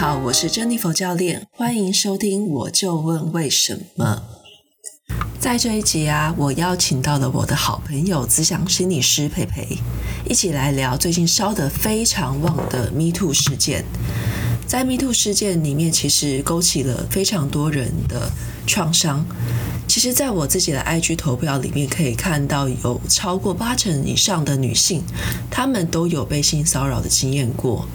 好，我是珍妮佛教练，欢迎收听我就问为什么。在这一集啊，我邀请到了我的好朋友咨商心理师佩佩，一起来聊最近烧得非常旺的 Me Too 事件。在 Me Too 事件里面，其实勾起了非常多人的创伤。其实，在我自己的 IG 投票里面，可以看到有超过八成以上的女性，她们都有被性骚扰的经验过。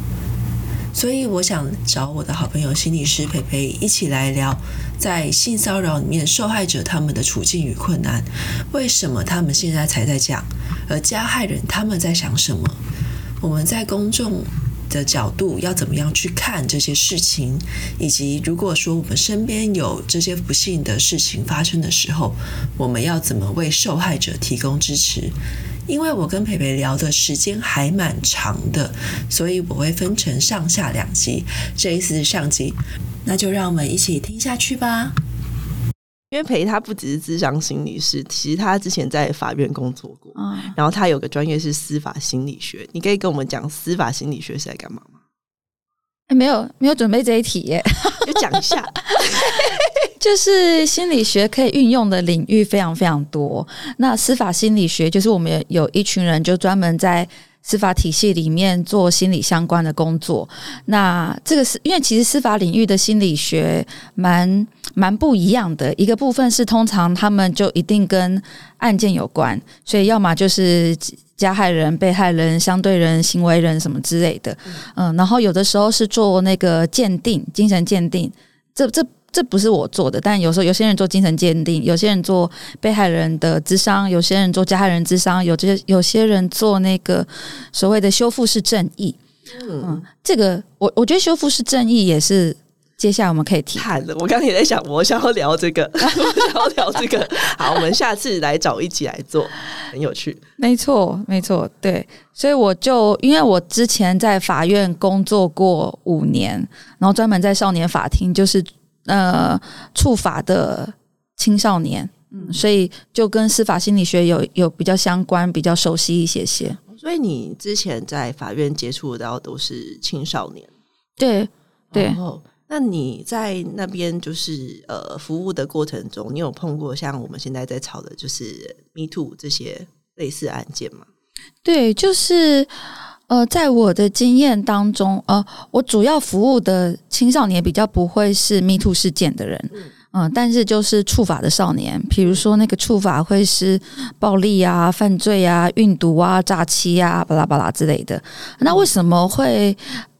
所以，我想找我的好朋友心理师培培一起来聊，在性骚扰里面受害者他们的处境与困难，为什么他们现在才在讲，而加害人他们在想什么？我们在公众的角度要怎么样去看这些事情，以及如果说我们身边有这些不幸的事情发生的时候，我们要怎么为受害者提供支持？因为我跟培培聊的时间还蛮长的，所以我会分成上下两集。这一次是上集，那就让我们一起听下去吧。因为培他不只是智商心理师，其实他之前在法院工作过，嗯，然后他有个专业是司法心理学。你可以跟我们讲司法心理学是在干嘛吗？哎，没有，没有准备这一题耶，就讲一下。就是心理学可以运用的领域非常非常多。那司法心理学就是我们有一群人就专门在。司法体系里面做心理相关的工作，那这个是因为其实司法领域的心理学蛮蛮不一样的。一个部分是通常他们就一定跟案件有关，所以要么就是加害人、被害人、相对人、行为人什么之类的。嗯，然后有的时候是做那个鉴定、精神鉴定，这这。这不是我做的，但有时候有些人做精神鉴定，有些人做被害人的智商，有些人做加害人智商，有些有些人做那个所谓的修复式正义。嗯，嗯，这个我我觉得修复式正义也是接下来我们可以提看的。我刚刚也在想，我想要聊这个，我想要聊这个。好，我们下次来找一起来做，很有趣。没错，没错，对。所以我就因为我之前在法院工作过五年，然后专门在少年法庭就是。呃，触法的青少年，嗯，所以就跟司法心理学有有比较相关，比较熟悉一些些。所以你之前在法院接触到都是青少年，对对。然后，那你在那边就是呃服务的过程中，你有碰过像我们现在在吵的，就是 Me Too 这些类似案件吗？对，就是。呃，在我的经验当中，呃，我主要服务的青少年比较不会是 Me Too 事件的人，嗯、呃，但是就是触法的少年，比如说那个触法会是暴力啊、犯罪啊、运毒啊、诈欺啊、巴拉巴拉之类的。那为什么会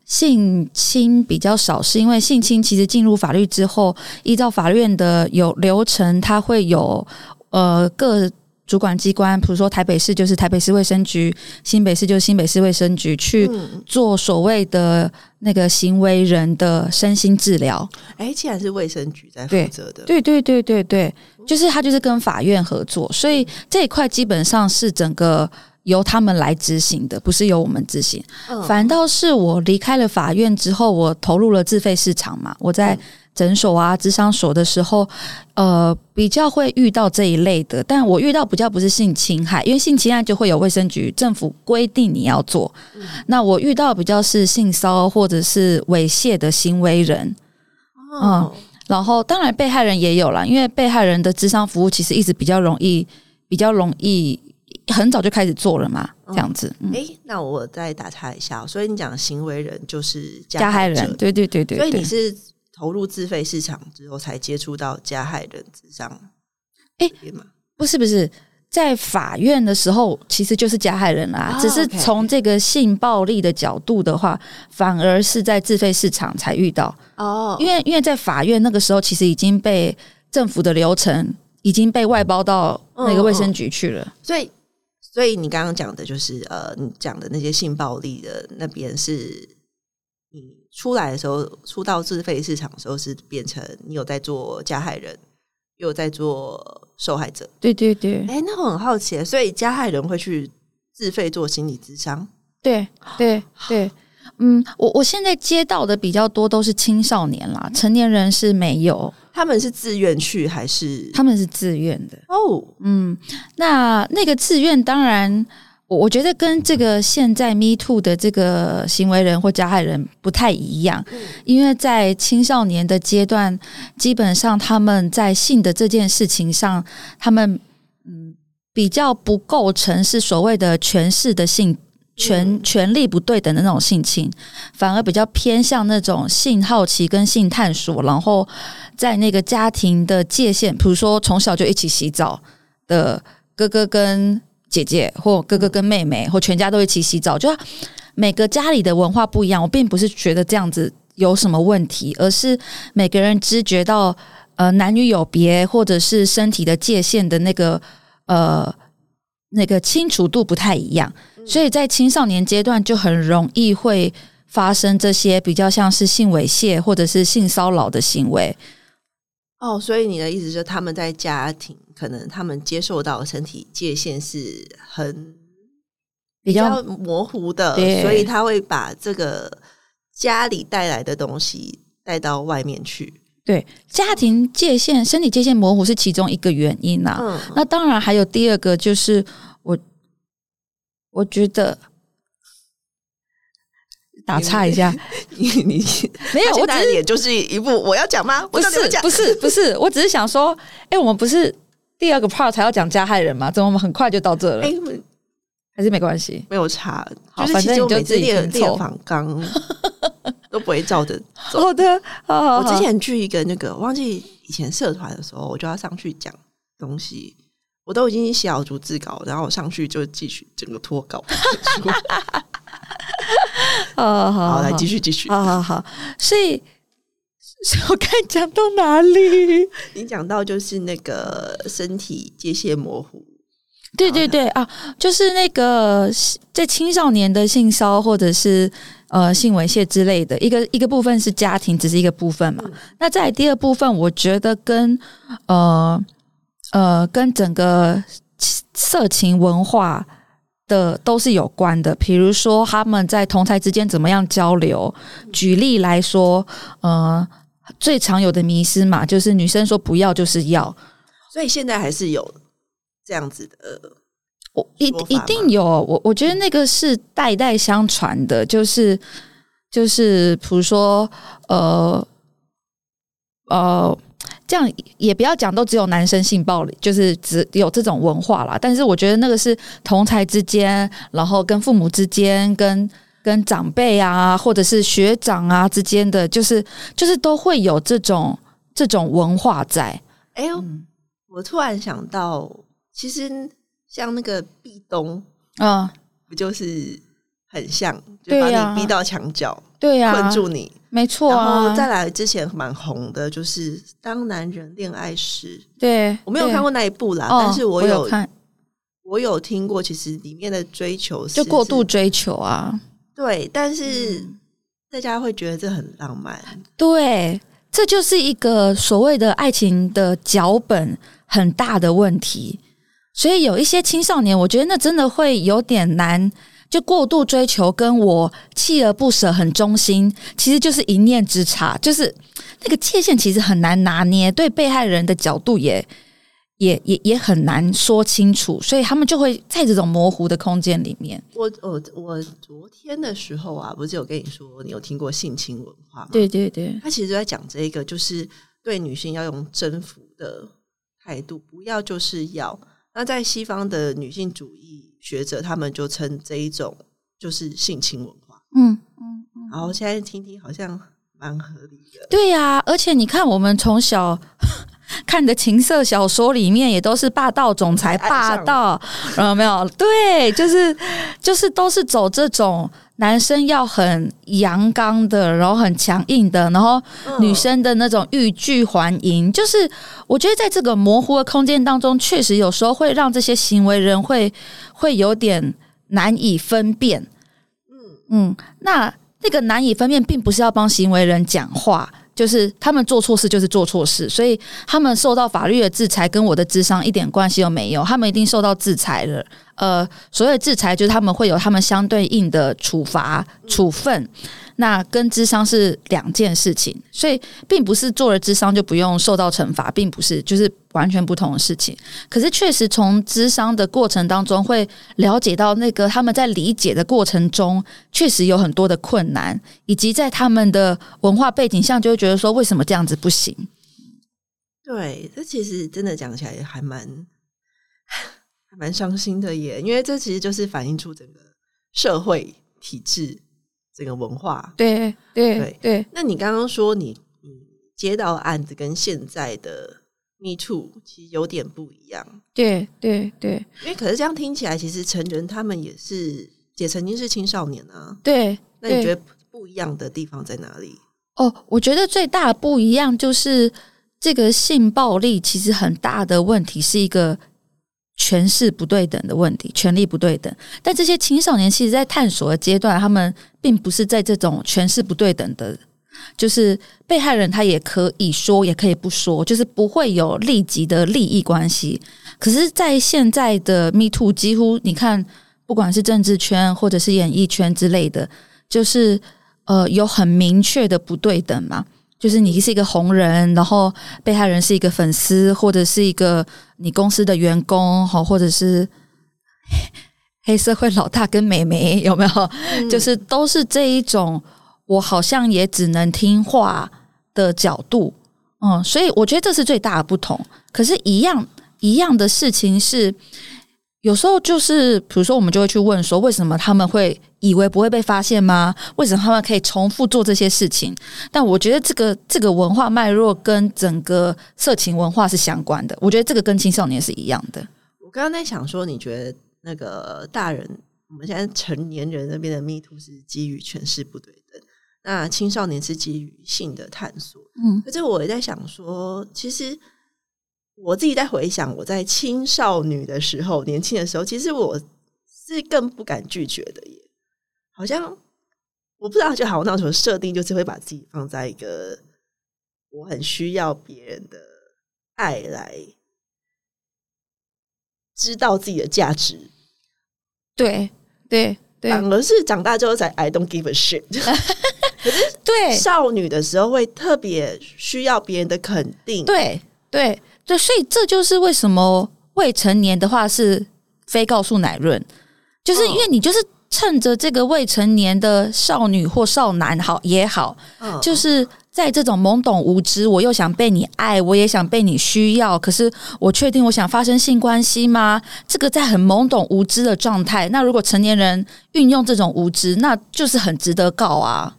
性侵比较少？是因为性侵其实进入法律之后，依照法院的有流程，它会有呃各。主管机关，比如说台北市就是台北市卫生局，新北市就是新北市卫生局去做所谓的那个行为人的身心治疗。哎、欸，既然是卫生局在负责的，对对对对对，就是他就是跟法院合作，所以这一块基本上是整个由他们来执行的，不是由我们执行。反倒是我离开了法院之后，我投入了自费市场嘛，我在。诊所啊，智商所的时候，呃，比较会遇到这一类的。但我遇到比较不是性侵害，因为性侵害就会有卫生局、政府规定你要做。嗯、那我遇到比较是性骚或者是猥亵的行为人，哦、嗯，然后当然被害人也有啦，因为被害人的智商服务其实一直比较容易，比较容易，很早就开始做了嘛，这样子。哎、嗯，那我再打岔一下，所以你讲的行为人就是加害人，对对对对，所以你是。投入自费市场之后，才接触到加害人智商。哎，不是不是，在法院的时候，其实就是加害人啦。Oh. 只是从这个性暴力的角度的话，反而是在自费市场才遇到。哦，oh. 因为因为在法院那个时候，其实已经被政府的流程已经被外包到那个卫生局去了。Oh, oh. 所以，所以你刚刚讲的就是呃，你讲的那些性暴力的那边是。你出来的时候，出到自费市场的时候，是变成你有在做加害人，又有在做受害者。对对对。哎、欸，那我很好奇，所以加害人会去自费做心理咨商？对对对。嗯，我我现在接到的比较多都是青少年啦，成年人是没有。他们是自愿去还是？他们是自愿的。哦，嗯，那那个自愿当然。我我觉得跟这个现在 Me Too 的这个行为人或加害人不太一样，因为在青少年的阶段，基本上他们在性的这件事情上，他们嗯比较不构成是所谓的权势的性。权权力不对等的那种性侵，反而比较偏向那种性好奇跟性探索，然后在那个家庭的界限，比如说从小就一起洗澡的哥哥跟姐姐，或哥哥跟妹妹，或全家都一起洗澡，就每个家里的文化不一样。我并不是觉得这样子有什么问题，而是每个人知觉到呃男女有别，或者是身体的界限的那个呃那个清楚度不太一样。所以在青少年阶段就很容易会发生这些比较像是性猥亵或者是性骚扰的行为。哦，所以你的意思是他们在家庭可能他们接受到的身体界限是很比较模糊的，所以他会把这个家里带来的东西带到外面去。对，家庭界限、身体界限模糊是其中一个原因呐、啊。嗯，那当然还有第二个就是我。我觉得打岔一下，你你 没有，我只是也就是一部我要讲吗？不是不是不是，我只是想说，哎、欸，我们不是第二个 part 才要讲加害人嘛？怎么我们很快就到这了？哎、欸，还是没关系，没有差。好，反正你就自己列列访纲都不会照着走。好的，好好好，我之前去一个那个，忘记以前社团的时候，我就要上去讲东西。我都已经写好逐字稿，然后我上去就继续整个脱稿。好，好，好，来继续继续。好好好，所以我看讲到哪里？你讲到就是那个身体界限模糊。对对对啊，就是那个在青少年的性骚或者是呃性猥亵之类的一个一个部分是家庭，只是一个部分嘛。嗯、那在第二部分，我觉得跟呃。呃，跟整个色情文化的都是有关的。比如说，他们在同台之间怎么样交流？举例来说，呃，最常有的迷失嘛，就是女生说不要就是要，所以现在还是有这样子的。我一一定有，我我觉得那个是代代相传的，就是就是，比如说，呃，呃。这样也不要讲，都只有男生性暴力，就是只有这种文化啦。但是我觉得那个是同才之间，然后跟父母之间，跟跟长辈啊，或者是学长啊之间的，就是就是都会有这种这种文化在。哎呦，嗯、我突然想到，其实像那个壁咚啊，不就是很像，就把你逼到墙角，对呀，困住你。没错、啊，然后再来之前蛮红的，就是当男人恋爱时。对，我没有看过那一部啦，但是我有，我有看，我有听过。其实里面的追求是就过度追求啊，对。但是大家会觉得这很浪漫，对，这就是一个所谓的爱情的脚本很大的问题。所以有一些青少年，我觉得那真的会有点难。就过度追求，跟我锲而不舍、很忠心，其实就是一念之差，就是那个界限其实很难拿捏，对被害人的角度也也也也很难说清楚，所以他们就会在这种模糊的空间里面。我我我昨天的时候啊，不是有跟你说，你有听过性侵文化吗？对对对，他其实就在讲这一个，就是对女性要用征服的态度，不要就是要。那在西方的女性主义学者，他们就称这一种就是性侵文化。嗯嗯，嗯，然后现在听听好像蛮合理的。对呀、啊，而且你看，我们从小看的情色小说里面，也都是霸道总裁霸道，有没有？对，就是 就是都是走这种。男生要很阳刚的，然后很强硬的，然后女生的那种欲拒还迎，就是我觉得在这个模糊的空间当中，确实有时候会让这些行为人会会有点难以分辨。嗯嗯，那那个难以分辨，并不是要帮行为人讲话，就是他们做错事就是做错事，所以他们受到法律的制裁，跟我的智商一点关系都没有，他们一定受到制裁了。呃，所谓制裁就是他们会有他们相对应的处罚处分。那跟智商是两件事情，所以并不是做了智商就不用受到惩罚，并不是，就是完全不同的事情。可是确实从智商的过程当中会了解到，那个他们在理解的过程中确实有很多的困难，以及在他们的文化背景下，就会觉得说为什么这样子不行？对，这其实真的讲起来还蛮 还蛮伤心的耶，因为这其实就是反映出整个社会体制。这个文化，对对对对。那你刚刚说你你接到案子跟现在的 Me Too 其实有点不一样，对对对。因为可是这样听起来，其实成人他们也是也曾经是青少年啊。对。那你觉得不一样的地方在哪里？哦，我觉得最大的不一样就是这个性暴力，其实很大的问题是一个。权势不对等的问题，权力不对等。但这些青少年其实，在探索的阶段，他们并不是在这种权势不对等的，就是被害人他也可以说，也可以不说，就是不会有立即的利益关系。可是，在现在的 Me Too，几乎你看，不管是政治圈或者是演艺圈之类的，就是呃，有很明确的不对等嘛。就是你是一个红人，然后被害人是一个粉丝，或者是一个你公司的员工，哈，或者是 黑社会老大跟美眉，有没有？嗯、就是都是这一种，我好像也只能听话的角度，嗯，所以我觉得这是最大的不同。可是，一样一样的事情是。有时候就是，比如说，我们就会去问说，为什么他们会以为不会被发现吗？为什么他们可以重复做这些事情？但我觉得这个这个文化脉络跟整个色情文化是相关的。我觉得这个跟青少年是一样的。我刚刚在想说，你觉得那个大人，我们现在成年人那边的 Me Too 是基于权势不对等，那青少年是基于性的探索。嗯，可是我也在想说，其实。我自己在回想我在青少女的时候，年轻的时候，其实我是更不敢拒绝的耶。好像我不知道，就好像那种设定，就是会把自己放在一个我很需要别人的爱来知道自己的价值。对对对，反而是长大之后才 I don't give a shit。可是对少女的时候会特别需要别人的肯定。对对。对，所以这就是为什么未成年的话是非告诉乃润，就是因为你就是趁着这个未成年的少女或少男好也好，就是在这种懵懂无知，我又想被你爱，我也想被你需要，可是我确定我想发生性关系吗？这个在很懵懂无知的状态，那如果成年人运用这种无知，那就是很值得告啊。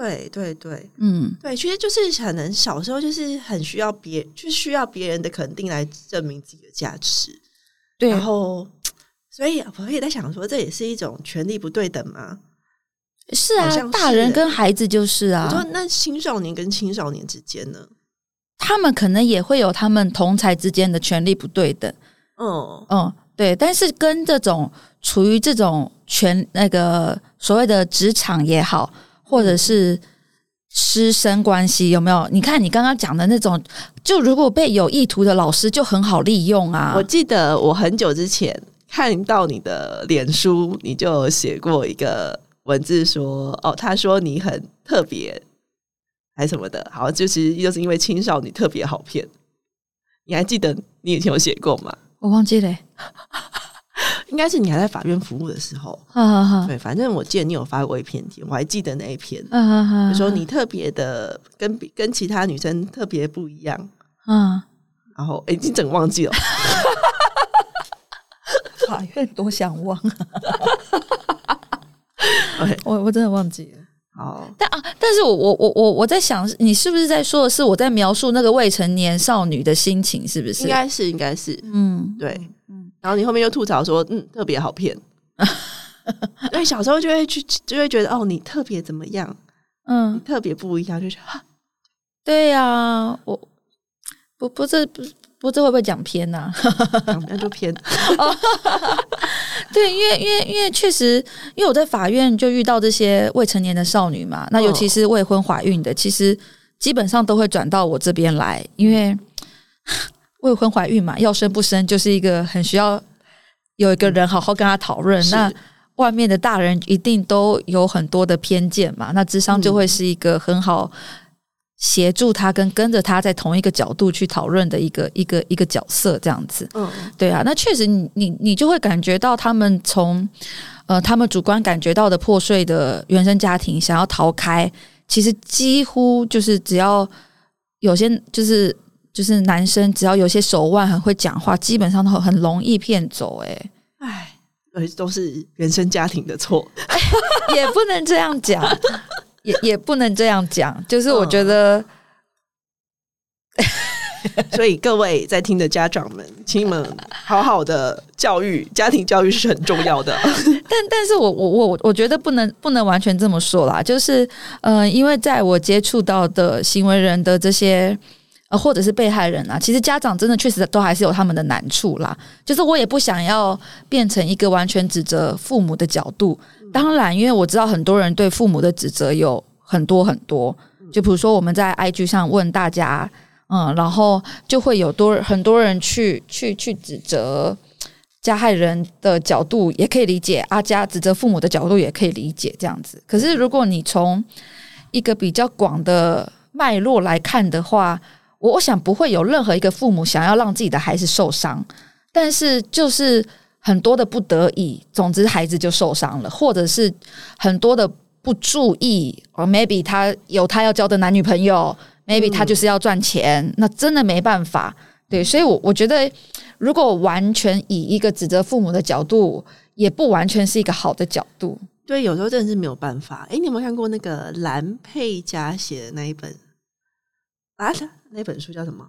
对对对，嗯，对，其实就是可能小时候就是很需要别，就需要别人的肯定来证明自己的价值。对，然后，所以我也在想说，这也是一种权力不对等吗？是啊，是大人跟孩子就是啊。我说那青少年跟青少年之间呢？他们可能也会有他们同才之间的权力不对等。嗯嗯，对，但是跟这种处于这种权那个所谓的职场也好。或者是师生关系有没有？你看你刚刚讲的那种，就如果被有意图的老师就很好利用啊。我记得我很久之前看到你的脸书，你就写过一个文字说：“哦，他说你很特别，还什么的。”好，就其实就是因为青少女特别好骗。你还记得你以前有写过吗？我忘记了欸。应该是你还在法院服务的时候，对，反正我记得你有发过一篇帖，我还记得那一篇，就、说你特别的跟跟其他女生特别不一样，嗯，然后哎，你整个忘记了，法院多想忘，我我真的忘记了，好，但啊，但是我我我我我在想，你是不是在说的是我在描述那个未成年少女的心情？是不是？应该是，应该是，嗯，对。然后你后面又吐槽说，嗯，特别好骗。因为，小时候就会去，就会觉得哦，你特别怎么样？嗯，特别不一样，就是哈。对呀、啊，我不不是不不这会不会讲偏呐、啊？那就偏。对，因为因为因为确实，因为我在法院就遇到这些未成年的少女嘛，那尤其是未婚怀孕的，其实基本上都会转到我这边来，因为。未婚怀孕嘛，要生不生就是一个很需要有一个人好好跟他讨论，嗯、那外面的大人一定都有很多的偏见嘛，那智商就会是一个很好协助他跟跟着他在同一个角度去讨论的一个一个一个角色，这样子。嗯，对啊，那确实你你你就会感觉到他们从呃他们主观感觉到的破碎的原生家庭想要逃开，其实几乎就是只要有些就是。就是男生只要有些手腕很会讲话，基本上都很容易骗走，欸。哎，哎，而都是原生家庭的错，也不能这样讲，也也不能这样讲。就是我觉得，嗯、所以各位在听的家长们，请你们好好的教育，家庭教育是很重要的。但但是我我我我觉得不能不能完全这么说啦。就是呃，因为在我接触到的行为人的这些。呃，或者是被害人啊，其实家长真的确实都还是有他们的难处啦。就是我也不想要变成一个完全指责父母的角度。当然，因为我知道很多人对父母的指责有很多很多。就比如说我们在 IG 上问大家，嗯，然后就会有多很多人去去去指责加害人的角度，也可以理解。阿加指责父母的角度也可以理解这样子。可是如果你从一个比较广的脉络来看的话，我我想不会有任何一个父母想要让自己的孩子受伤，但是就是很多的不得已，总之孩子就受伤了，或者是很多的不注意，哦 maybe 他有他要交的男女朋友，maybe 他就是要赚钱，嗯、那真的没办法。对，所以我，我我觉得如果完全以一个指责父母的角度，也不完全是一个好的角度。对，有时候真的是没有办法。诶，你有没有看过那个蓝佩嘉写的那一本啊？那本书叫什么？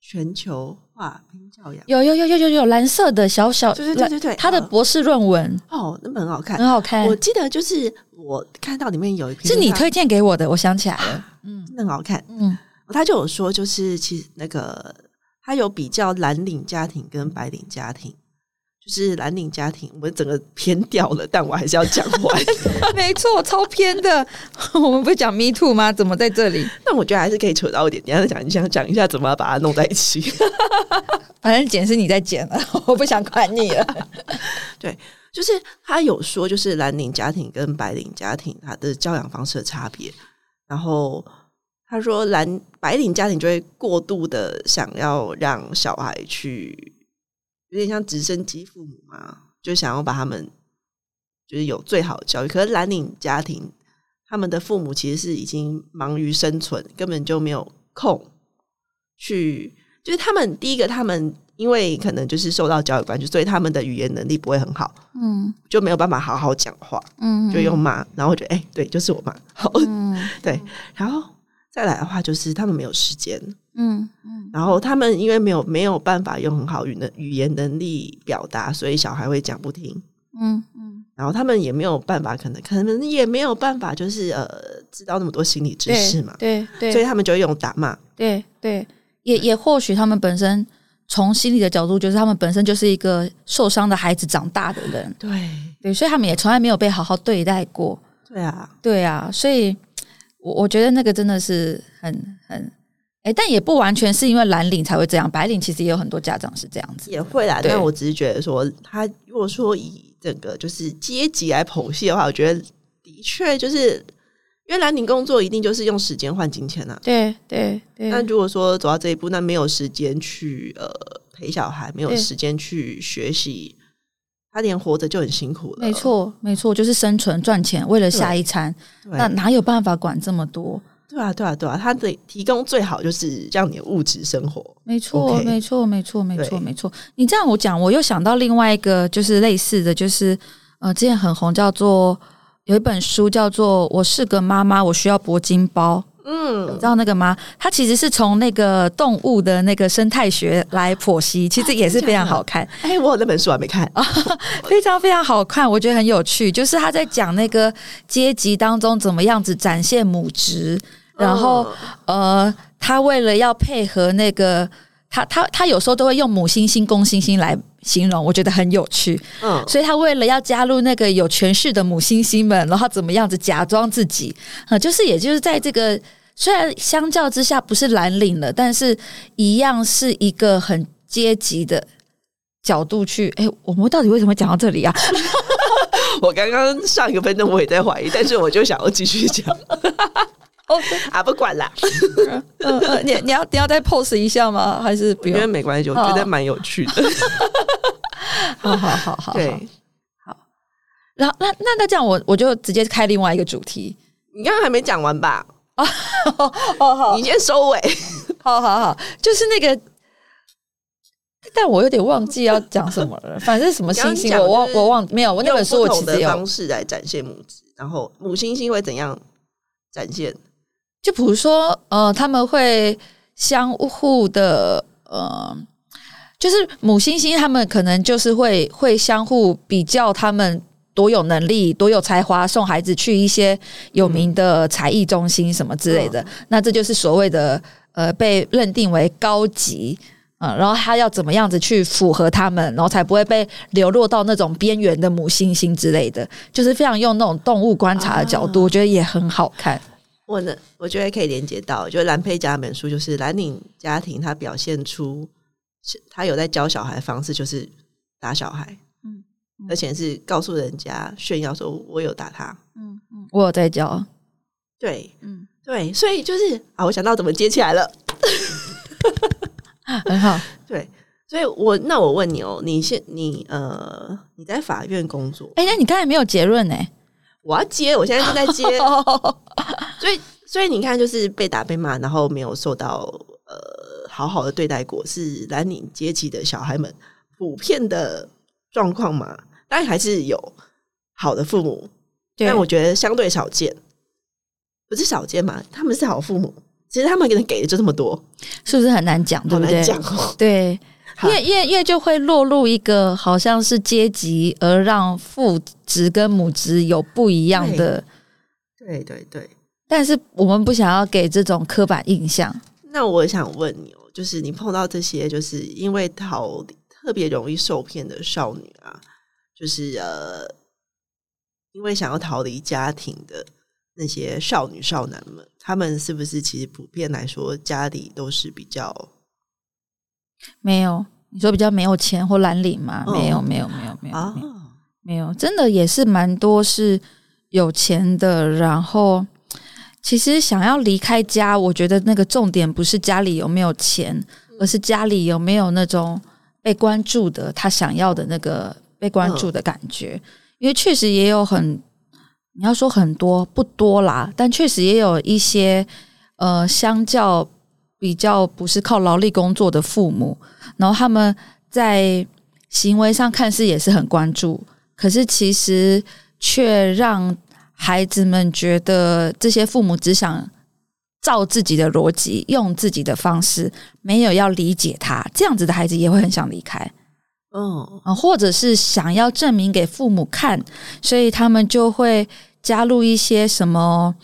全球化拼教养。有有有有有有蓝色的小小，对对对对对，他的博士论文哦，那本很好看，很好看。我记得就是我看到里面有一篇，是你推荐给我的，我想起来了，嗯，真的很好看。嗯，他就有说，就是其实那个他有比较蓝领家庭跟白领家庭。是蓝领家庭，我们整个偏掉了，但我还是要讲完。没错，超偏的。我们不是讲 Me Too 吗？怎么在这里？那我觉得还是可以扯到一点。你要讲，你想讲一下怎么把它弄在一起。反正剪是你在剪了，我不想管你了。对，就是他有说，就是蓝领家庭跟白领家庭他的教养方式的差别。然后他说，蓝白领家庭就会过度的想要让小孩去。有点像直升机父母嘛，就想要把他们就是有最好的教育。可是蓝领家庭，他们的父母其实是已经忙于生存，根本就没有空去。就是他们第一个，他们因为可能就是受到教育关系，所以他们的语言能力不会很好，嗯，就没有办法好好讲话，嗯，就用骂，然后觉得哎，对，就是我骂，好，嗯，对，然后。再来的话，就是他们没有时间，嗯嗯，然后他们因为没有没有办法用很好语能语言能力表达，所以小孩会讲不听，嗯嗯，然后他们也没有办法，可能可能也没有办法，就是呃，知道那么多心理知识嘛，对对，对，所以他们就会用打骂，对对，也也或许他们本身从心理的角度，就是他们本身就是一个受伤的孩子长大的人，对。对，所以他们也从来没有被好好对待过，对啊。对啊，所以。我我觉得那个真的是很很但也不完全是因为蓝领才会这样，白领其实也有很多家长是这样子，也会啦。但我只是觉得说，他如果说以整个就是阶级来剖析的话，我觉得的确就是因为蓝领工作一定就是用时间换金钱啊。对对对。那如果说走到这一步，那没有时间去呃陪小孩，没有时间去学习。他连活着就很辛苦了。没错，没错，就是生存赚钱，为了下一餐，那哪有办法管这么多？对啊，对啊，对啊，他的提供最好就是让你物质生活。没错，没错，没错，没错，没错。你这样我讲，我又想到另外一个，就是类似的就是，呃，之前很红，叫做有一本书叫做《我是个妈妈，我需要铂金包》。嗯，你知道那个吗？它其实是从那个动物的那个生态学来剖析，其实也是非常好看。哎、欸，我有那本书还没看啊，非常非常好看，我觉得很有趣。就是他在讲那个阶级当中怎么样子展现母职，然后呃，他为了要配合那个。他他他有时候都会用母猩猩、公猩猩来形容，我觉得很有趣。嗯，所以他为了要加入那个有权势的母猩猩们，然后怎么样子假装自己啊？就是也就是在这个虽然相较之下不是蓝领了，但是一样是一个很阶级的角度去，哎，我们到底为什么讲到这里啊？我刚刚上一个分钟我也在怀疑，但是我就想要继续讲。哦，啊，不管啦。嗯嗯，你你要你要再 pose 一下吗？还是不用？因为没关系，我觉得蛮有趣的。好好好好，对，好。然后那那那这样，我我就直接开另外一个主题。你刚刚还没讲完吧？哦好好，你先收尾。好好好，就是那个。但我有点忘记要讲什么了，反正什么星星，我忘我忘没有。我那本书我其实有方式来展现母子，然后母星星会怎样展现？就比如说，呃，他们会相互的，呃，就是母星星，他们可能就是会会相互比较，他们多有能力，多有才华，送孩子去一些有名的才艺中心什么之类的。嗯、那这就是所谓的，呃，被认定为高级。嗯，然后他要怎么样子去符合他们，然后才不会被流落到那种边缘的母猩猩之类的，就是非常用那种动物观察的角度，啊、我觉得也很好看。我呢，我觉得可以连接到，就是蓝佩嘉那本书，就是蓝领家庭，他表现出他有在教小孩的方式，就是打小孩，而且是告诉人家炫耀说，我有打他，嗯嗯，我有在教，对，嗯。对，所以就是啊，我想到怎么接起来了。很好，对，所以我那我问你哦，你现你呃你在法院工作，哎、欸，那你刚才没有结论呢？我要接，我现在正在接，所以所以你看，就是被打被骂，然后没有受到呃好好的对待过，是蓝领阶级的小孩们普遍的状况嘛？当然还是有好的父母，但我觉得相对少见，不是少见嘛？他们是好父母。其实他们给人给的就这么多，是不是很难讲？对不对？讲对，因为因为因为就会落入一个好像是阶级，而让父职跟母职有不一样的。对对对。但是我们不想要给这种刻板印象。那我想问你哦，就是你碰到这些，就是因为逃特别容易受骗的少女啊，就是呃，因为想要逃离家庭的。那些少女少男们，他们是不是其实普遍来说家里都是比较没有？你说比较没有钱或蓝领吗？哦、没有，没有，没有，没有，啊、没有，真的也是蛮多是有钱的。然后，其实想要离开家，我觉得那个重点不是家里有没有钱，而是家里有没有那种被关注的，他想要的那个被关注的感觉。嗯、因为确实也有很。你要说很多不多啦，但确实也有一些呃，相较比较不是靠劳力工作的父母，然后他们在行为上看似也是很关注，可是其实却让孩子们觉得这些父母只想照自己的逻辑，用自己的方式，没有要理解他，这样子的孩子也会很想离开。嗯啊，或者是想要证明给父母看，所以他们就会。加入一些什么，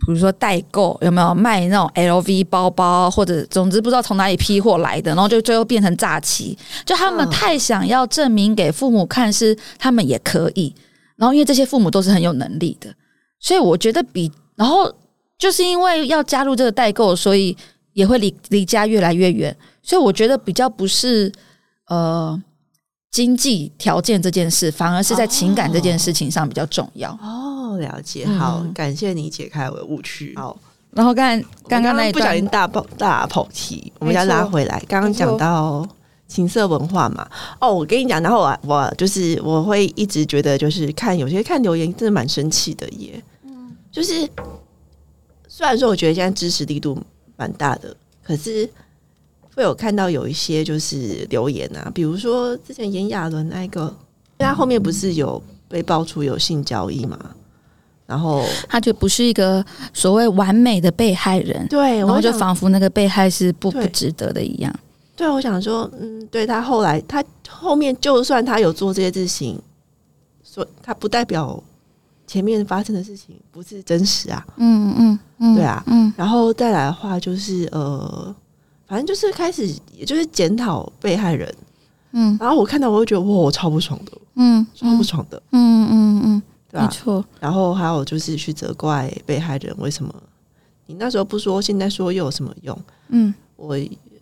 比如说代购，有没有卖那种 LV 包包，或者总之不知道从哪里批货来的，然后就最后变成诈欺。就他们太想要证明给父母看，是他们也可以。然后因为这些父母都是很有能力的，所以我觉得比，然后就是因为要加入这个代购，所以也会离离家越来越远。所以我觉得比较不是呃。经济条件这件事，反而是在情感这件事情上比较重要。哦，了解，好，嗯、感谢你解开我的误区。好，然后刚才刚刚那一段不小心大跑大跑题，我们要拉回来。刚刚讲到情色文化嘛，哦，我跟你讲，然后我我就是我会一直觉得，就是看有些看留言真的蛮生气的耶。嗯，就是虽然说我觉得现在支持力度蛮大的，可是。会有看到有一些就是留言啊，比如说之前炎亚纶那个，他后面不是有被爆出有性交易嘛，然后他就不是一个所谓完美的被害人，对，然后就仿佛那个被害是不不值得的一样。对，我想说，嗯，对他后来他后面就算他有做这些事情，说他不代表前面发生的事情不是真实啊，嗯嗯嗯，对啊，嗯，然后再来的话就是呃。反正就是开始，也就是检讨被害人，嗯，然后我看到我会觉得哇，我超不爽的，嗯，超不爽的，嗯嗯嗯，对吧？没错。然后还有就是去责怪被害人，为什么你那时候不说，现在说又有什么用？嗯，我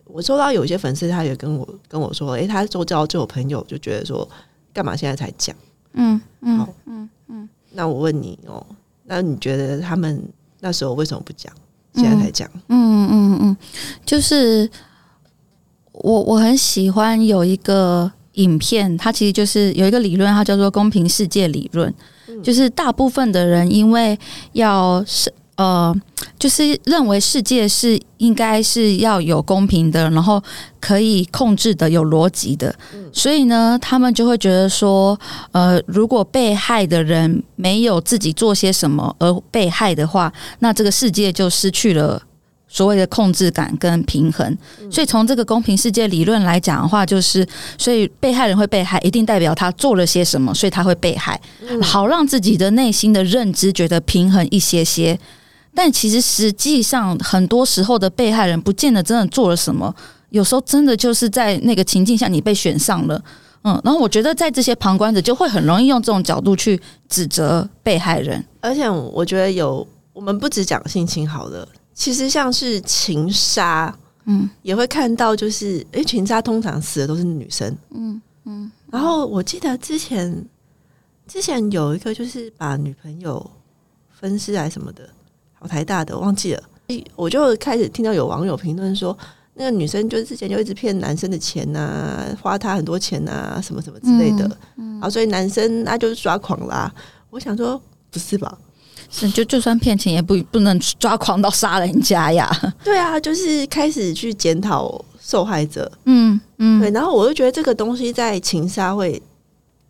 我收到有些粉丝，他也跟我跟我说，诶、欸，他周遭就有朋友就觉得说，干嘛现在才讲？嗯嗯，好，嗯嗯。那我问你哦，那你觉得他们那时候为什么不讲？现在才讲？嗯嗯嗯，就是我我很喜欢有一个影片，它其实就是有一个理论，它叫做公平世界理论，嗯、就是大部分的人因为要是。呃，就是认为世界是应该是要有公平的，然后可以控制的、有逻辑的，所以呢，他们就会觉得说，呃，如果被害的人没有自己做些什么而被害的话，那这个世界就失去了所谓的控制感跟平衡。所以从这个公平世界理论来讲的话，就是所以被害人会被害，一定代表他做了些什么，所以他会被害，好让自己的内心的认知觉得平衡一些些。但其实实际上，很多时候的被害人不见得真的做了什么，有时候真的就是在那个情境下你被选上了，嗯，然后我觉得在这些旁观者就会很容易用这种角度去指责被害人，而且我觉得有我们不只讲性侵好了，其实像是情杀，嗯，也会看到就是，诶、欸，情杀通常死的都是女生，嗯嗯，然后我记得之前之前有一个就是把女朋友分尸还是什么的。台大的忘记了，我就开始听到有网友评论说，那个女生就之前就一直骗男生的钱呐、啊，花他很多钱呐、啊，什么什么之类的，嗯，嗯，所以男生那就是抓狂啦。我想说，不是吧？是就就算骗钱也不不能抓狂到杀人家呀。对啊，就是开始去检讨受害者，嗯嗯，对。然后我就觉得这个东西在情杀会，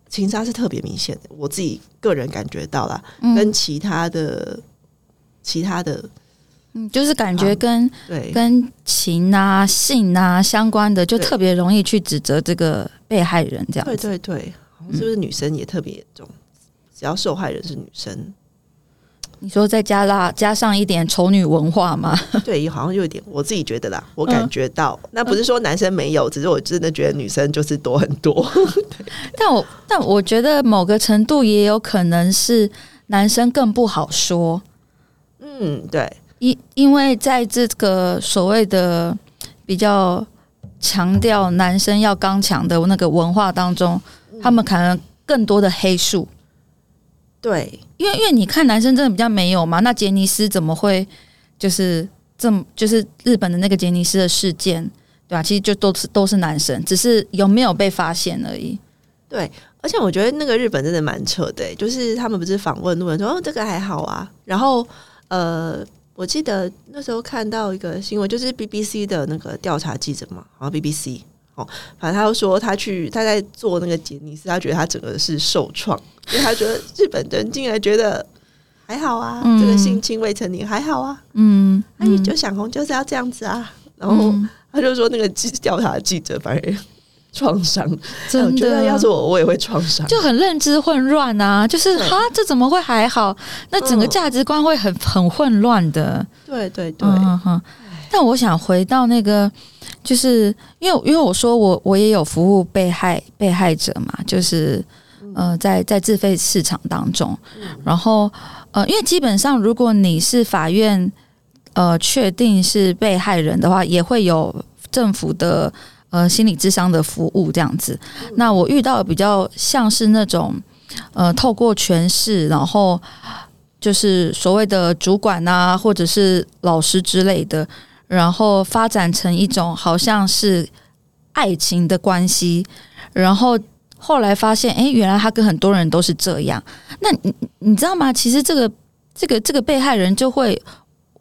情杀是特别明显的，我自己个人感觉到啦，跟其他的。其他的，嗯，就是感觉跟、啊、对跟情啊、性啊相关的，就特别容易去指责这个被害人这样。对对对，是不是女生也特别严重？只要受害人是女生，你说再加啦加上一点丑女文化吗？对，好像有一点，我自己觉得啦，我感觉到，嗯、那不是说男生没有，只是我真的觉得女生就是多很多。但我但我觉得某个程度也有可能是男生更不好说。嗯，对，因因为在这个所谓的比较强调男生要刚强的那个文化当中，嗯、他们可能更多的黑数。对，因为因为你看男生真的比较没有嘛，那杰尼斯怎么会就是这么就是日本的那个杰尼斯的事件，对吧？其实就都是都是男生，只是有没有被发现而已。对，而且我觉得那个日本真的蛮扯的，就是他们不是访问路人说哦，这个还好啊，然后。呃，我记得那时候看到一个新闻，就是 BBC 的那个调查记者嘛，好像 BBC 哦，反正他又说他去他在做那个杰尼斯，他觉得他整个是受创，因为他觉得日本人竟然觉得还好啊，嗯、这个性侵未成年还好啊，嗯，那你就想红就是要这样子啊，然后他就说那个记调查记者反而。创伤，真的，要是我，我也会创伤，就很认知混乱啊！就是哈，这怎么会还好？那整个价值观会很很混乱的。对对对，嗯哼。但我想回到那个，就是因为因为我说我我也有服务被害被害者嘛，就是呃，在在自费市场当中，然后呃，因为基本上如果你是法院呃确定是被害人的话，也会有政府的。呃，心理智商的服务这样子，那我遇到的比较像是那种，呃，透过权势，然后就是所谓的主管啊，或者是老师之类的，然后发展成一种好像是爱情的关系，然后后来发现，哎，原来他跟很多人都是这样。那你你知道吗？其实这个这个这个被害人就会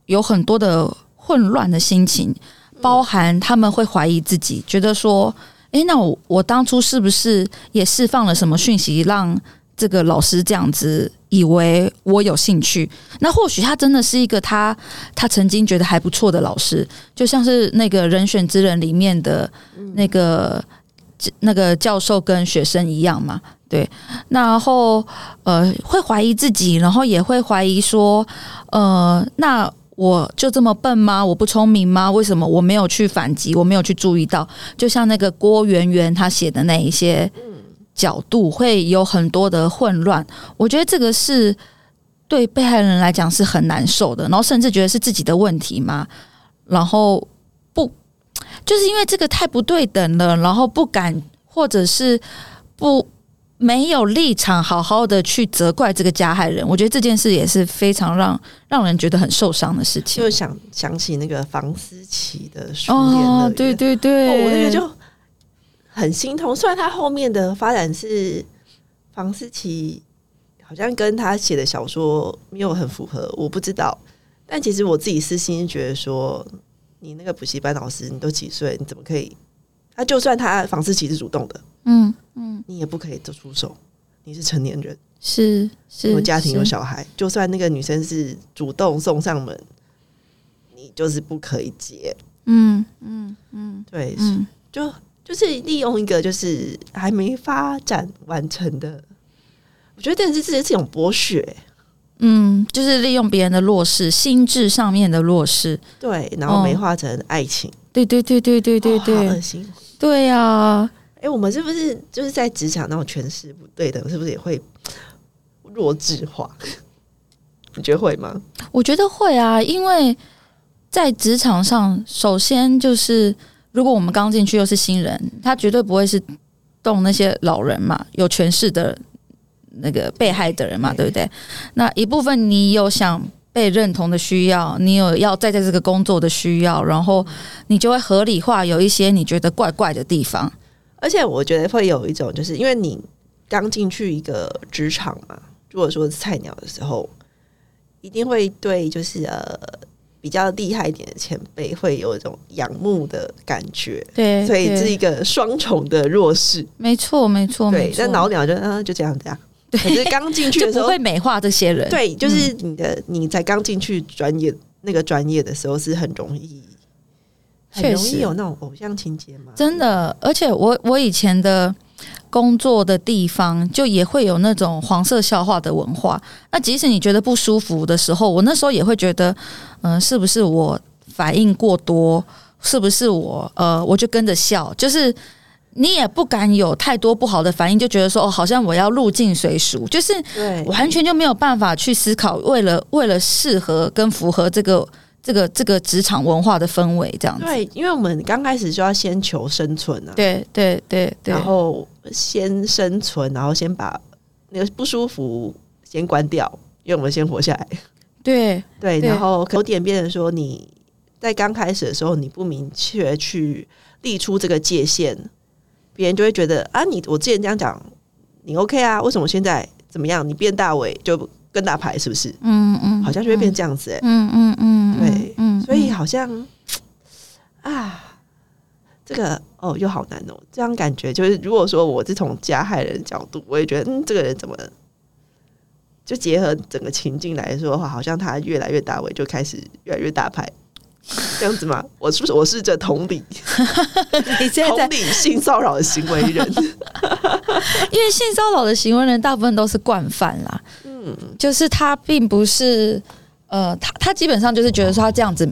有很多的混乱的心情。包含他们会怀疑自己，觉得说：“诶，那我我当初是不是也释放了什么讯息，让这个老师这样子以为我有兴趣？那或许他真的是一个他他曾经觉得还不错的老师，就像是那个人选之人里面的那个那个教授跟学生一样嘛？对，然后呃，会怀疑自己，然后也会怀疑说，呃，那。”我就这么笨吗？我不聪明吗？为什么我没有去反击？我没有去注意到？就像那个郭圆圆他写的那一些角度，会有很多的混乱。我觉得这个是对被害人来讲是很难受的，然后甚至觉得是自己的问题吗？然后不，就是因为这个太不对等了，然后不敢，或者是不没有立场好好的去责怪这个加害人。我觉得这件事也是非常让让人觉得很受伤的事情。就想想起那个房思琪的书哦，对对对，哦、我那个就很心痛。虽然他后面的发展是房思琪好像跟他写的小说没有很符合，我不知道。但其实我自己私心觉得说，你那个补习班老师，你都几岁？你怎么可以？他就算他房思琪是主动的，嗯嗯，你也不可以做出手。你是成年人，是是有家庭有小孩，就算那个女生是主动送上门，你就是不可以接。嗯嗯嗯，对，嗯、就就是利用一个就是还没发展完成的，我觉得这是这是这种剥削。嗯，就是利用别人的弱势，心智上面的弱势，对，然后美化成爱情，哦、对对对对对对。对，恶心，对呀、啊，哎、我们是不是就是在职场那种权势不对等，是不是也会弱智化？你觉得会吗？我觉得会啊，因为在职场上，首先就是如果我们刚进去又是新人，他绝对不会是动那些老人嘛，有权势的。那个被害的人嘛，对不对？那一部分你有想被认同的需要，你有要再在这个工作的需要，然后你就会合理化有一些你觉得怪怪的地方。而且我觉得会有一种，就是因为你刚进去一个职场嘛，如果说是菜鸟的时候，一定会对就是呃比较厉害一点的前辈会有一种仰慕的感觉。对，所以是一个双重的弱势。没错，没错，对。那老鸟就嗯就这样这样。可是刚进去的时候会美化这些人，对，就是你的你在刚进去专业那个专业的时候是很容易，很容易有那种偶像情节嘛。真的，而且我我以前的工作的地方就也会有那种黄色笑话的文化。那即使你觉得不舒服的时候，我那时候也会觉得，嗯、呃，是不是我反应过多？是不是我呃，我就跟着笑，就是。你也不敢有太多不好的反应，就觉得说哦，好像我要入境随俗，就是完全就没有办法去思考，为了为了适合跟符合这个这个这个职场文化的氛围这样子。对，因为我们刚开始就要先求生存啊，对对对对，然后先生存，然后先把那个不舒服先关掉，因为我们先活下来。对 对，然后有点变成说你在刚开始的时候，你不明确去立出这个界限。别人就会觉得啊，你我之前这样讲，你 OK 啊？为什么现在怎么样？你变大伟就更大牌，是不是？嗯嗯，好像就会变这样子哎、欸。嗯嗯嗯，对，嗯，所以好像啊，这个哦又好难哦。这样感觉就是，如果说我是从加害人角度，我也觉得嗯，这个人怎么就结合整个情境来说的话，好像他越来越大尾，就开始越来越大牌。这样子吗？我是不是我是这同理，你现在在同理性骚扰的行为人，因为性骚扰的行为人大部分都是惯犯啦。嗯，就是他并不是呃，他他基本上就是觉得说他这样子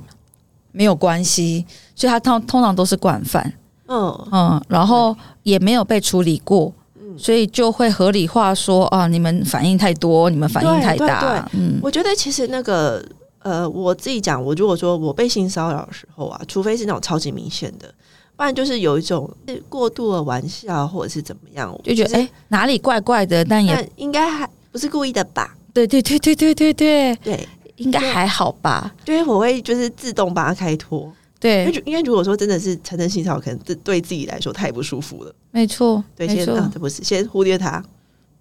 没有关系，所以他通通常都是惯犯。嗯嗯，然后也没有被处理过，所以就会合理化说啊，你们反应太多，你们反应太大。嗯，我觉得其实那个。呃，我自己讲，我如果说我被性骚扰的时候啊，除非是那种超级明显的，不然就是有一种过度的玩笑或者是怎么样，就觉得哎、欸、哪里怪怪的，但也但应该还不是故意的吧？对对对对对对对对，应该还好吧？对，我会就是自动把它开脱。对，因为因为如果说真的是产生性骚扰，可能对对自己来说太不舒服了。没错，对，先啊，对不是先忽略他，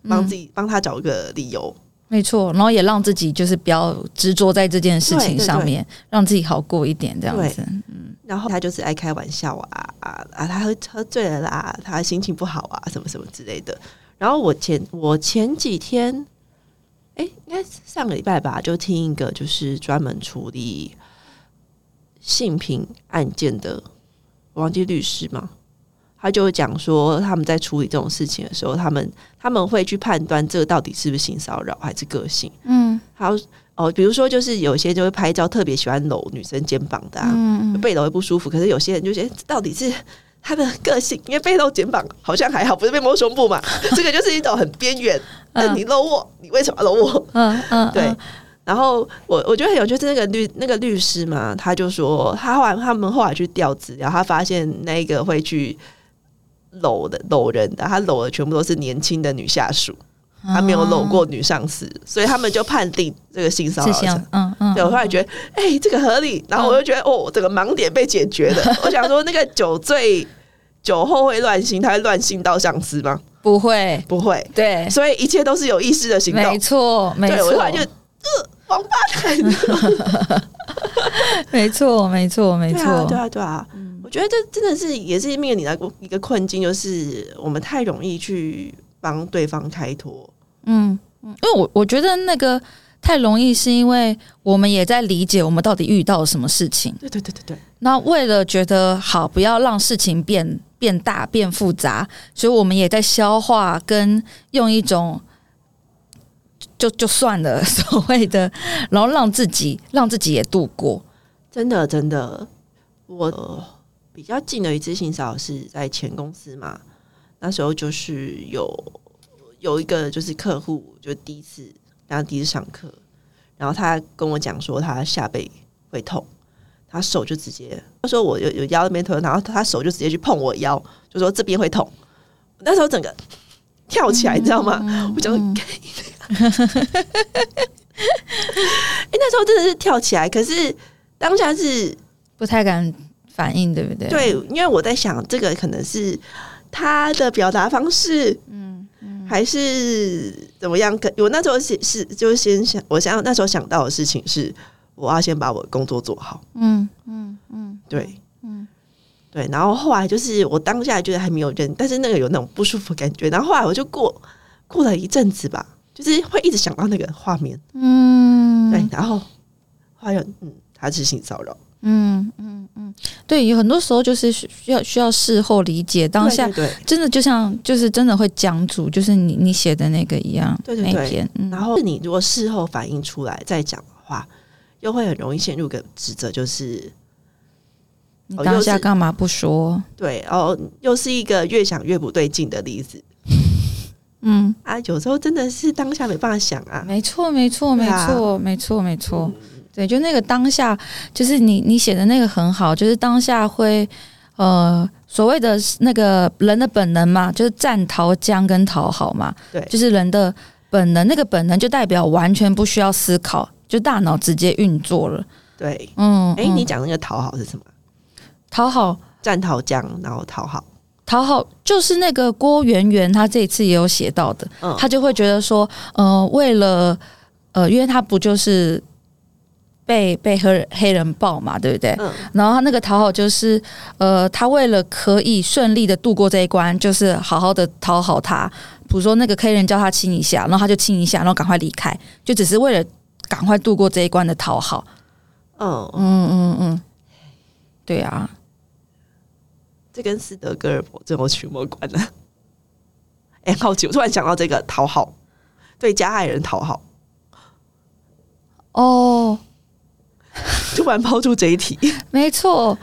帮自己帮、嗯、他找一个理由。没错，然后也让自己就是不要执着在这件事情上面，让自己好过一点，这样子。嗯，然后他就是爱开玩笑啊啊啊！他喝喝醉了啦，他心情不好啊，什么什么之类的。然后我前我前几天，哎，应该上个礼拜吧，就听一个就是专门处理性平案件的，我忘记律师嘛。他就会讲说，他们在处理这种事情的时候，他们他们会去判断这个到底是不是性骚扰还是个性。嗯，好哦，比如说就是有些就会拍照特别喜欢搂女生肩膀的，啊，嗯，被搂会不舒服。可是有些人就觉得到底是他的个性，因为被露肩膀好像还好，不是被摸胸部嘛？这个就是一种很边缘。那你搂我，你为什么搂我？嗯嗯，对。然后我我觉得很有趣，就是那个律那个律师嘛，他就说他后来他们后来去调资料，他发现那个会去搂的搂人的，他搂的全部都是年轻的女下属，他没有搂过女上司，所以他们就判定这个性骚扰。嗯嗯，对我后来觉得，哎、欸，这个合理，然后我就觉得，哦，这个盲点被解决了。我想说，那个酒醉酒后会乱性，他会乱性到上司吗？不会，不会。对，所以一切都是有意识的行动。没错，没错。我后来就，呃，王八蛋。没错，没错，没错。对啊，对啊。嗯、我觉得这真的是也是面临的一个困境，就是我们太容易去帮对方开脱。嗯嗯，因为我我觉得那个太容易，是因为我们也在理解我们到底遇到了什么事情。对对对对对。那为了觉得好，不要让事情变。变大变复杂，所以我们也在消化，跟用一种就就算了所谓的，然后让自己让自己也度过。真的真的，我、呃、比较近的一次性骚扰是在前公司嘛，那时候就是有有一个就是客户，就第一次然后第一次上课，然后他跟我讲说他下背会痛。他手就直接，他说我有有腰那边疼，然后他手就直接去碰我腰，就说这边会痛。那时候整个跳起来，你知道吗？嗯、我想说，哎、嗯，那时候真的是跳起来，可是当下是不太敢反应，对不对？对，因为我在想，这个可能是他的表达方式，嗯，嗯还是怎么样？可我那时候是是就先想，我想那时候想到的事情是。我要先把我的工作做好。嗯嗯嗯，对，嗯对。然后后来就是我当下觉得还没有认，但是那个有那种不舒服感觉。然后后来我就过过了一阵子吧，就是会一直想到那个画面。嗯，对。然后后来嗯，他是性骚扰。嗯嗯嗯，对。有很多时候就是需要需要事后理解当下，对，真的就像就是真的会讲主，就是你你写的那个一样。对对对。然后你如果事后反映出来再讲的话。又会很容易陷入个指责，就是你当下干嘛不说？对，哦，又是一个越想越不对劲的例子。嗯啊，有时候真的是当下没办法想啊。没错，没错，没错，没错，没错。对，就那个当下，就是你你写的那个很好，就是当下会呃所谓的那个人的本能嘛，就是战、逃、僵跟讨好嘛。对，就是人的本能，那个本能就代表完全不需要思考。就大脑直接运作了，对，嗯，哎、欸，你讲那个讨好是什么？讨好战讨僵，然后讨好，讨好就是那个郭圆圆，她这一次也有写到的，嗯，他就会觉得说，呃，为了，呃，因为她不就是被被黑黑人抱嘛，对不对？嗯，然后他那个讨好就是，呃，他为了可以顺利的度过这一关，就是好好的讨好他，比如说那个黑人叫他亲一下，然后他就亲一下，然后赶快离开，就只是为了。赶快度过这一关的讨好，嗯嗯嗯嗯，对啊，这跟斯德哥尔摩症候群有关呢。哎，好奇，我突然想到这个讨好，对加害人讨好。哦，突然抛出这一题，没错，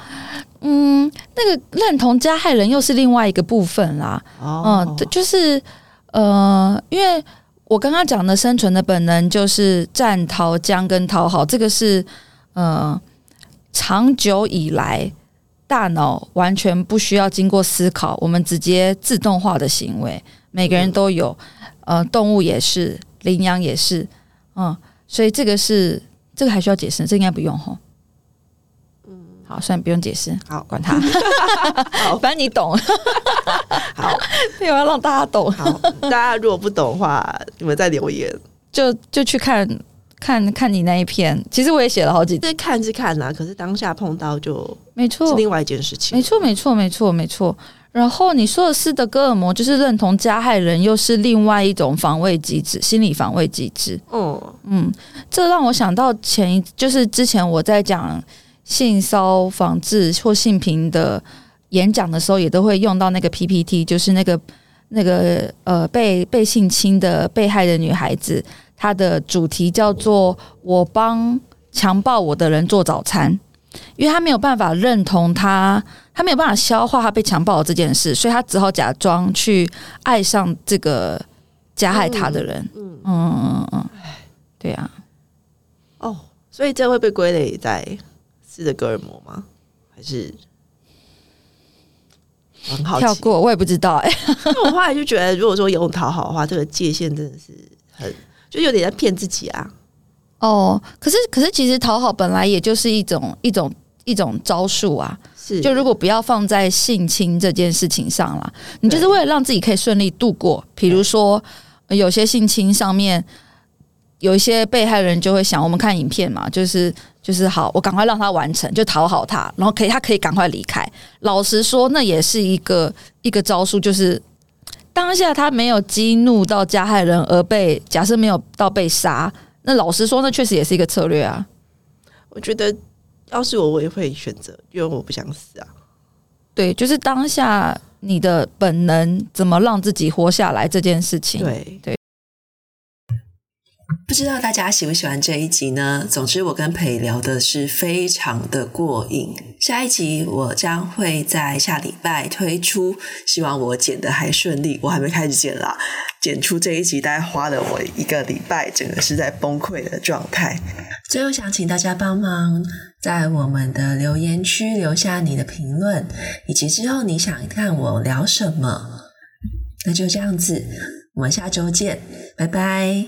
嗯，那个认同加害人又是另外一个部分啦。哦，嗯，就是呃，因为。我刚刚讲的生存的本能就是战、逃、僵跟讨好，这个是呃长久以来大脑完全不需要经过思考，我们直接自动化的行为，每个人都有，呃，动物也是，羚羊也是，嗯，所以这个是这个还需要解释，这个应该不用吼。好，算，不用解释。好，管他。好，反正你懂。好，我要让大家懂。好，大家如果不懂的话，你们再留言，就就去看看看你那一篇。其实我也写了好几次，看是看啦，可是当下碰到就没错，是另外一件事情。没错，没错，没错，没错。然后你说的斯德哥尔摩就是认同加害人，又是另外一种防卫机制，心理防卫机制。嗯嗯，这让我想到前一，就是之前我在讲。性骚防治或性平的演讲的时候，也都会用到那个 PPT，就是那个那个呃被被性侵的被害的女孩子，她的主题叫做“我帮强暴我的人做早餐”，因为她没有办法认同她，她没有办法消化他被强暴的这件事，所以他只好假装去爱上这个加害他的人。嗯嗯嗯嗯，对啊。哦，所以这会被归类在斯德哥尔摩吗？还是很好跳过？我也不知道哎、欸。那我后来就觉得，如果说有讨好的话，这个界限真的是很，就有点在骗自己啊。哦，可是可是，其实讨好本来也就是一种一种一种招数啊。是，就如果不要放在性侵这件事情上了，你就是为了让自己可以顺利度过。比如说，有些性侵上面有一些被害人就会想，我们看影片嘛，就是就是好，我赶快让他完成，就讨好他，然后可以他可以赶快离开。老实说，那也是一个一个招数，就是当下他没有激怒到加害人而被假设没有到被杀。那老实说，那确实也是一个策略啊。我觉得，要是我，我也会选择，因为我不想死啊。对，就是当下你的本能怎么让自己活下来这件事情。对对。不知道大家喜不喜欢这一集呢？总之，我跟培聊的是非常的过瘾。下一集我将会在下礼拜推出，希望我剪得还顺利。我还没开始剪啦，剪出这一集大概花了我一个礼拜，整个是在崩溃的状态。最后想请大家帮忙，在我们的留言区留下你的评论，以及之后你想看我聊什么。那就这样子，我们下周见，拜拜。